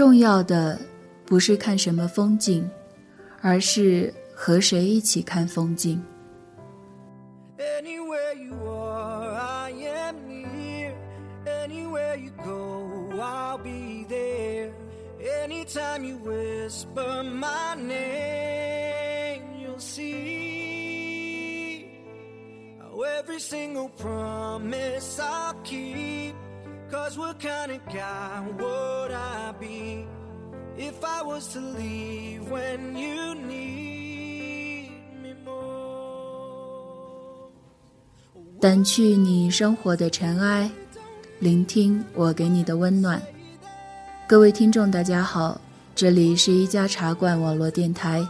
重要的不是看什么风景，而是和谁一起看风景。every single promise I'll keep. Cause what kind of guy would was to leave when you need me more? 掸去你生活的尘埃，聆听我给你的温暖。各位听众，大家好，这里是一家茶馆网络电台，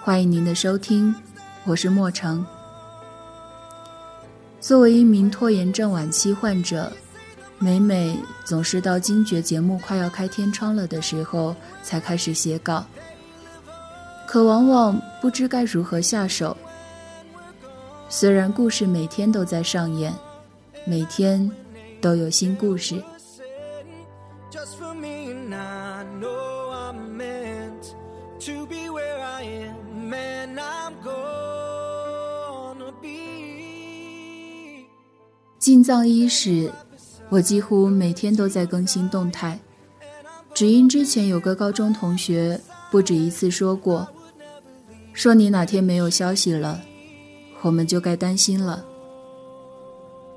欢迎您的收听，我是莫成。作为一名拖延症晚期患者，每每总是到惊觉节目快要开天窗了的时候才开始写稿，可往往不知该如何下手。虽然故事每天都在上演，每天都有新故事。进藏伊始，我几乎每天都在更新动态，只因之前有个高中同学不止一次说过，说你哪天没有消息了，我们就该担心了。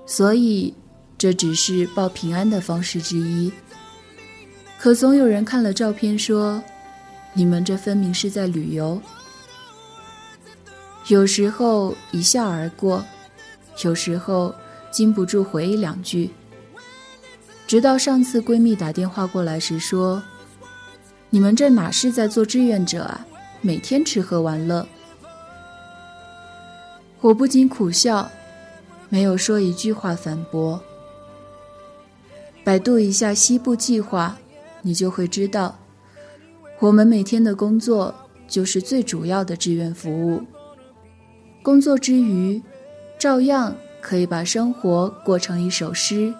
所以这只是报平安的方式之一。可总有人看了照片说，你们这分明是在旅游。有时候一笑而过，有时候。禁不住回忆两句，直到上次闺蜜打电话过来时说：“你们这哪是在做志愿者啊，每天吃喝玩乐。”我不禁苦笑，没有说一句话反驳。百度一下西部计划，你就会知道，我们每天的工作就是最主要的志愿服务。工作之余，照样。可以把生活过成一首诗。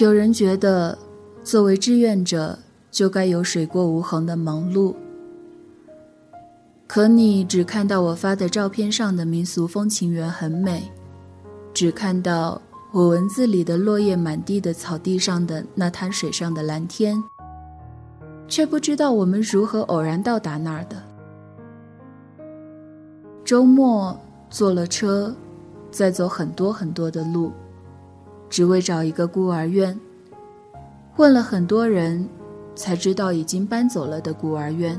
有人觉得，作为志愿者就该有水过无痕的忙碌。可你只看到我发的照片上的民俗风情园很美，只看到我文字里的落叶满地的草地上的那滩水上的蓝天，却不知道我们如何偶然到达那儿的。周末坐了车，再走很多很多的路，只为找一个孤儿院。问了很多人，才知道已经搬走了的孤儿院。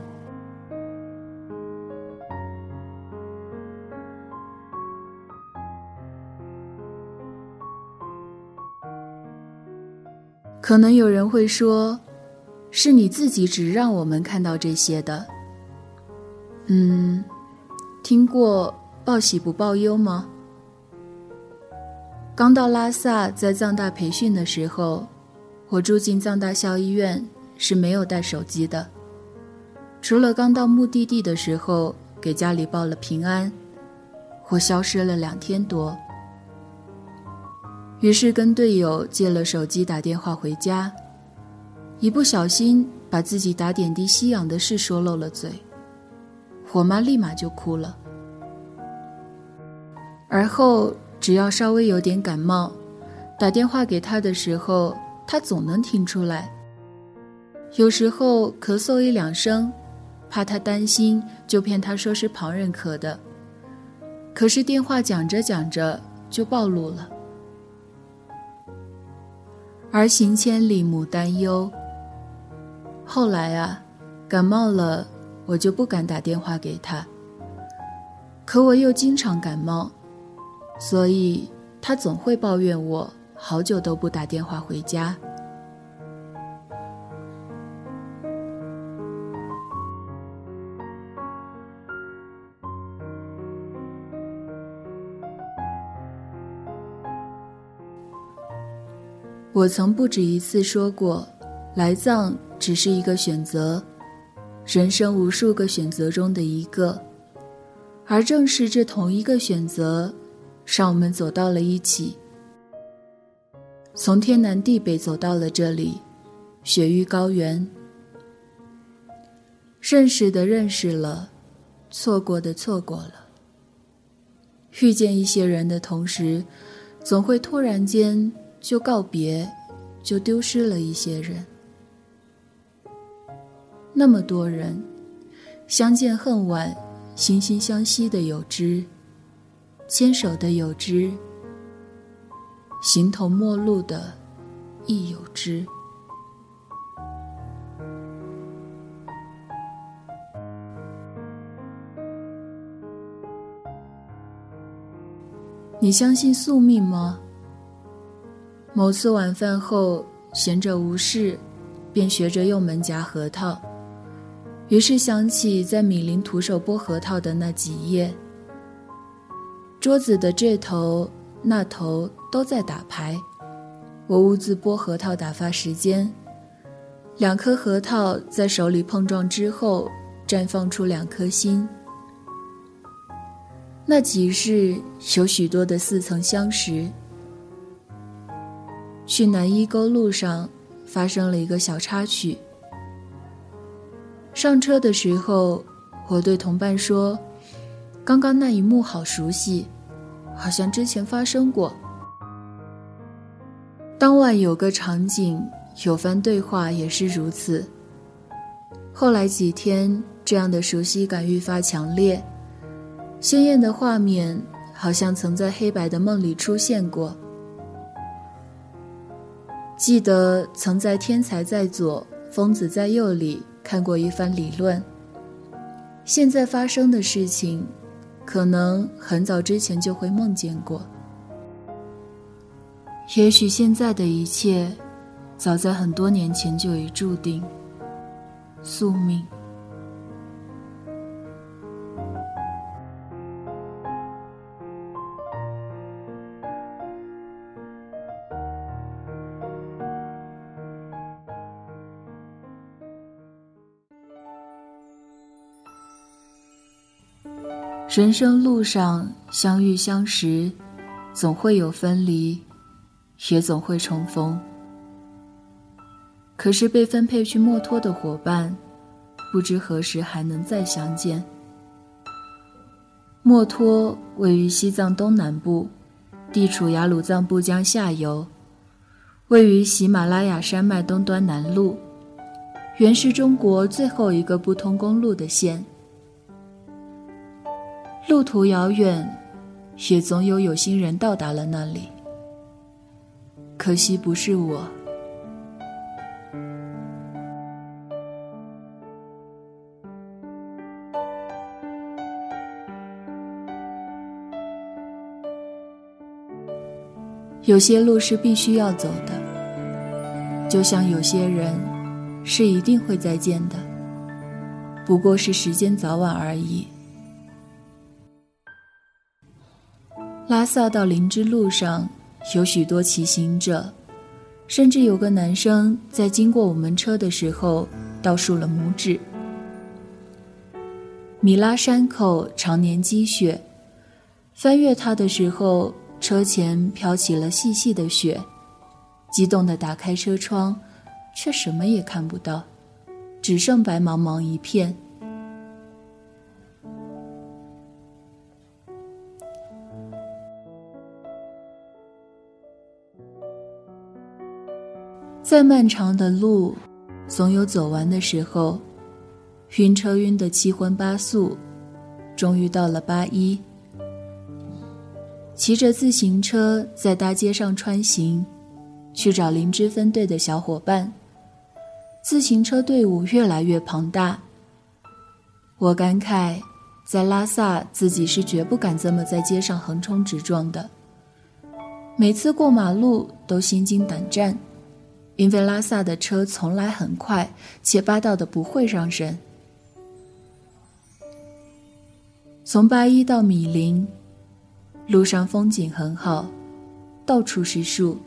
可能有人会说，是你自己只让我们看到这些的。嗯，听过报喜不报忧吗？刚到拉萨，在藏大培训的时候，我住进藏大校医院是没有带手机的，除了刚到目的地的时候给家里报了平安，我消失了两天多。于是跟队友借了手机打电话回家，一不小心把自己打点滴吸氧的事说漏了嘴，我妈立马就哭了。而后只要稍微有点感冒，打电话给她的时候，她总能听出来。有时候咳嗽一两声，怕她担心，就骗她说是旁人咳的，可是电话讲着讲着就暴露了。儿行千里母担忧。后来啊，感冒了，我就不敢打电话给他。可我又经常感冒，所以他总会抱怨我好久都不打电话回家。我曾不止一次说过，来藏只是一个选择，人生无数个选择中的一个，而正是这同一个选择，让我们走到了一起，从天南地北走到了这里，雪域高原。认识的认识了，错过的错过了。遇见一些人的同时，总会突然间就告别，就丢失了一些人。那么多人，相见恨晚，惺惺相惜的有之，牵手的有之，形同陌路的亦有之。你相信宿命吗？某次晚饭后，闲着无事，便学着用门夹核桃，于是想起在米林徒手剥核桃的那几夜。桌子的这头那头都在打牌，我兀自剥核桃打发时间。两颗核桃在手里碰撞之后，绽放出两颗心。那几日有许多的似曾相识。去南一沟路上发生了一个小插曲。上车的时候，我对同伴说：“刚刚那一幕好熟悉，好像之前发生过。”当晚有个场景，有番对话也是如此。后来几天，这样的熟悉感愈发强烈。鲜艳的画面，好像曾在黑白的梦里出现过。记得曾在“天才在左，疯子在右”里看过一番理论。现在发生的事情，可能很早之前就会梦见过。也许现在的一切，早在很多年前就已注定，宿命。人生路上相遇相识，总会有分离，也总会重逢。可是被分配去墨脱的伙伴，不知何时还能再相见。墨脱位于西藏东南部，地处雅鲁藏布江下游，位于喜马拉雅山脉东端南麓，原是中国最后一个不通公路的县。路途遥远，也总有有心人到达了那里。可惜不是我。有些路是必须要走的，就像有些人是一定会再见的，不过是时间早晚而已。拉萨到林芝路上有许多骑行者，甚至有个男生在经过我们车的时候倒竖了拇指。米拉山口常年积雪，翻越它的时候，车前飘起了细细的雪，激动地打开车窗，却什么也看不到，只剩白茫茫一片。再漫长的路，总有走完的时候。晕车晕得七荤八素，终于到了八一。骑着自行车在大街上穿行，去找灵芝分队的小伙伴。自行车队伍越来越庞大。我感慨，在拉萨自己是绝不敢这么在街上横冲直撞的。每次过马路都心惊胆战。因为拉萨的车从来很快，且霸道的不会让人。从八一到米林，路上风景很好，到处是树。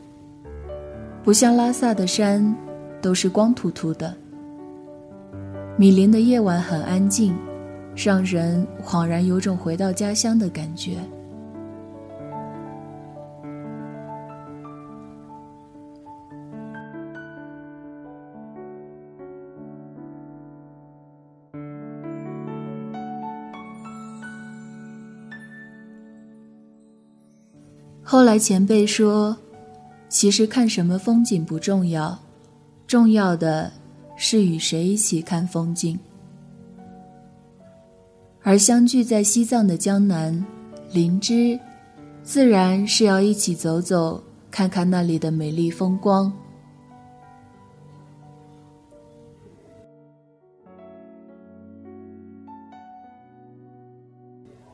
不像拉萨的山，都是光秃秃的。米林的夜晚很安静，让人恍然有种回到家乡的感觉。后来前辈说，其实看什么风景不重要，重要的是与谁一起看风景。而相聚在西藏的江南林芝，自然是要一起走走，看看那里的美丽风光。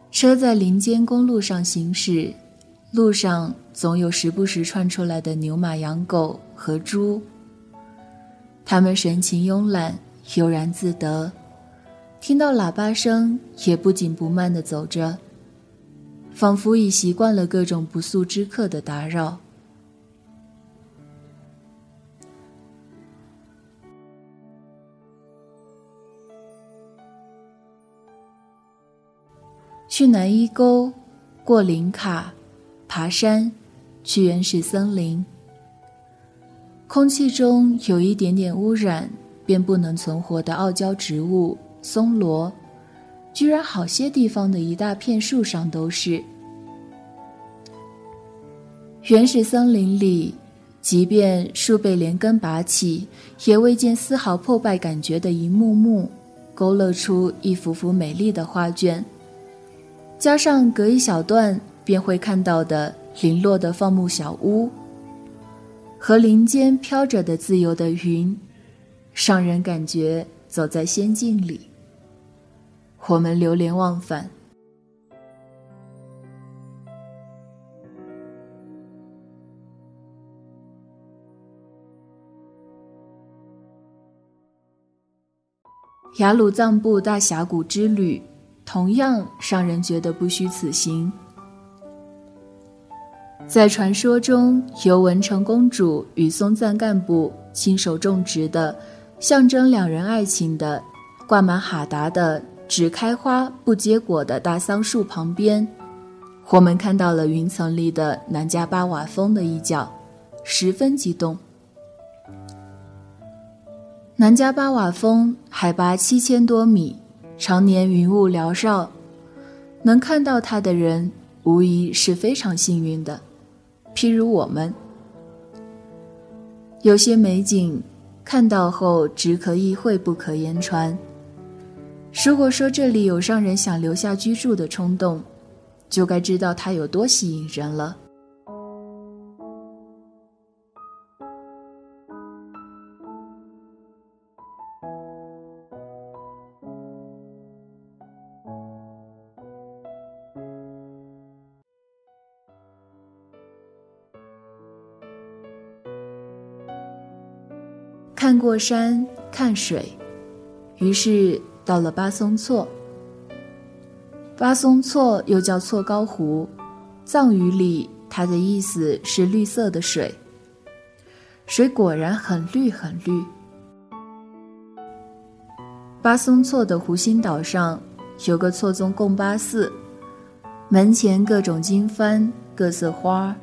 车在林间公路上行驶。路上总有时不时窜出来的牛、马、羊、狗和猪。他们神情慵懒，悠然自得，听到喇叭声也不紧不慢地走着，仿佛已习惯了各种不速之客的打扰。去南伊沟，过林卡。爬山，去原始森林。空气中有一点点污染，便不能存活的傲娇植物松萝，居然好些地方的一大片树上都是。原始森林里，即便树被连根拔起，也未见丝毫破败感觉的一幕幕，勾勒出一幅幅美丽的画卷。加上隔一小段。便会看到的零落的放牧小屋，和林间飘着的自由的云，让人感觉走在仙境里。我们流连忘返。雅鲁藏布大峡谷之旅，同样让人觉得不虚此行。在传说中，由文成公主与松赞干部亲手种植的，象征两人爱情的、挂满哈达的、只开花不结果的大桑树旁边，我们看到了云层里的南迦巴瓦峰的一角，十分激动。南迦巴瓦峰海拔七千多米，常年云雾缭绕，能看到它的人，无疑是非常幸运的。譬如我们，有些美景看到后只可意会不可言传。如果说这里有让人想留下居住的冲动，就该知道它有多吸引人了。过山，看水，于是到了巴松措。巴松措又叫措高湖，藏语里它的意思是绿色的水。水果然很绿很绿。巴松措的湖心岛上有个错宗贡巴寺，门前各种经幡、各色花，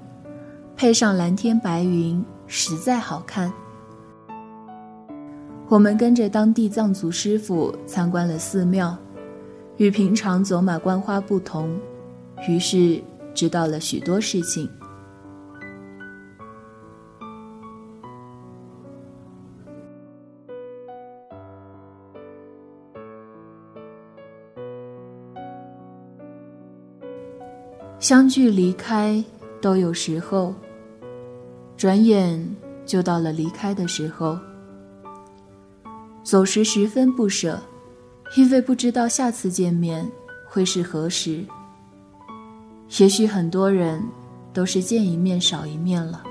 配上蓝天白云，实在好看。我们跟着当地藏族师傅参观了寺庙，与平常走马观花不同，于是知道了许多事情。相聚离开都有时候，转眼就到了离开的时候。走时十分不舍，因为不知道下次见面会是何时。也许很多人都是见一面少一面了。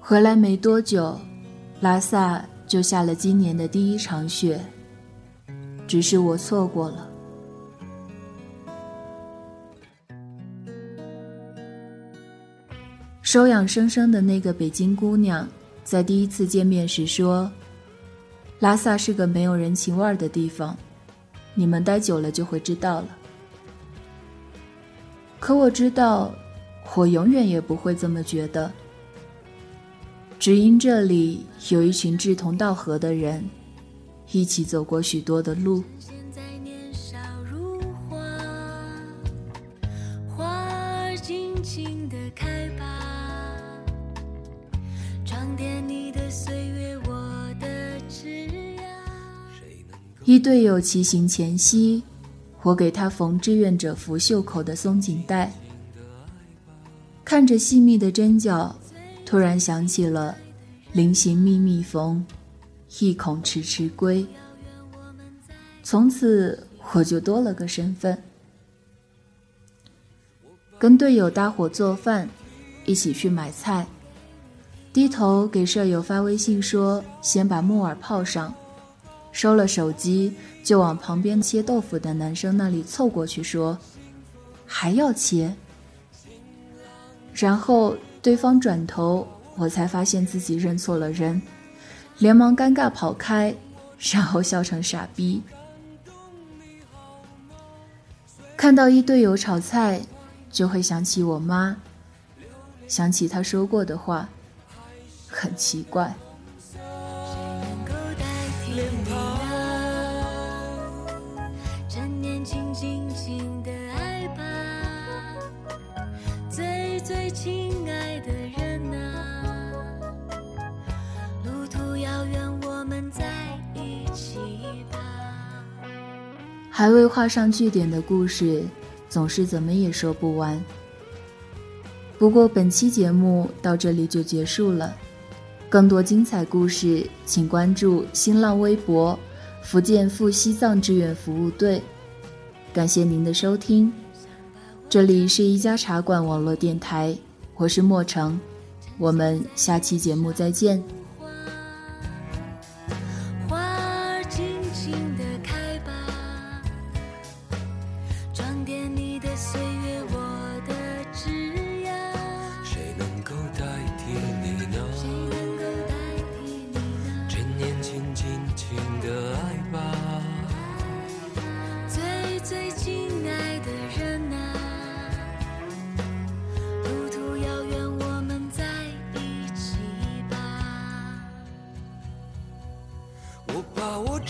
回来没多久，拉萨就下了今年的第一场雪。只是我错过了。收养生生的那个北京姑娘，在第一次见面时说：“拉萨是个没有人情味儿的地方，你们待久了就会知道了。”可我知道，我永远也不会这么觉得。只因这里有一群志同道合的人，一起走过许多的路。一队友骑行前夕，我给他缝志愿者服袖口的松紧带，看着细密的针脚，突然想起了“临行密密缝，意恐迟迟归”。从此我就多了个身份，跟队友搭伙做饭，一起去买菜，低头给舍友发微信说：“先把木耳泡上。”收了手机，就往旁边切豆腐的男生那里凑过去说：“还要切。”然后对方转头，我才发现自己认错了人，连忙尴尬跑开，然后笑成傻逼。看到一队友炒菜，就会想起我妈，想起她说过的话，很奇怪。还未画上句点的故事，总是怎么也说不完。不过本期节目到这里就结束了，更多精彩故事，请关注新浪微博“福建赴西藏志愿服务队”。感谢您的收听，这里是一家茶馆网络电台，我是莫成，我们下期节目再见。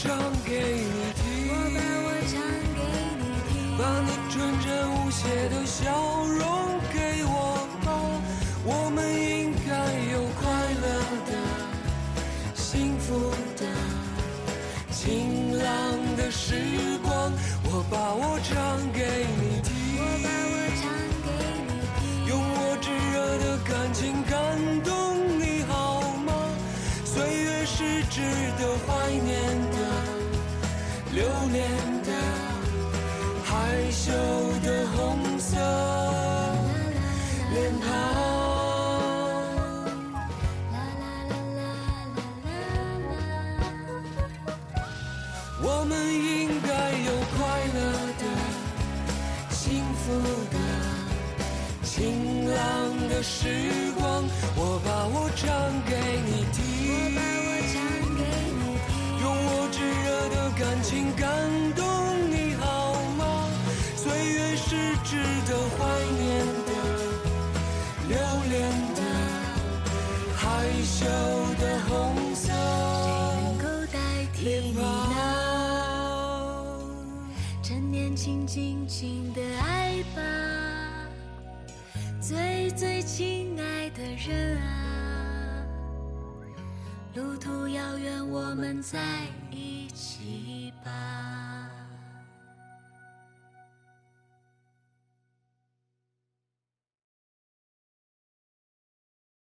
唱给你听，我把我唱给你听，把你纯真无邪的笑容给我吧，我们应该有快乐的、幸福的、晴朗的时光，我把我唱给你听，我把我唱给你听，用我炙热的感情感动你好吗？岁月是值得怀念的。留恋的、害羞的红色脸庞。啦啦啦啦啦啦啦。我们应该有快乐的、幸福的、晴朗的时光。趁年轻，的爱吧。最最亲爱的人啊，路途遥远，我们在一起吧。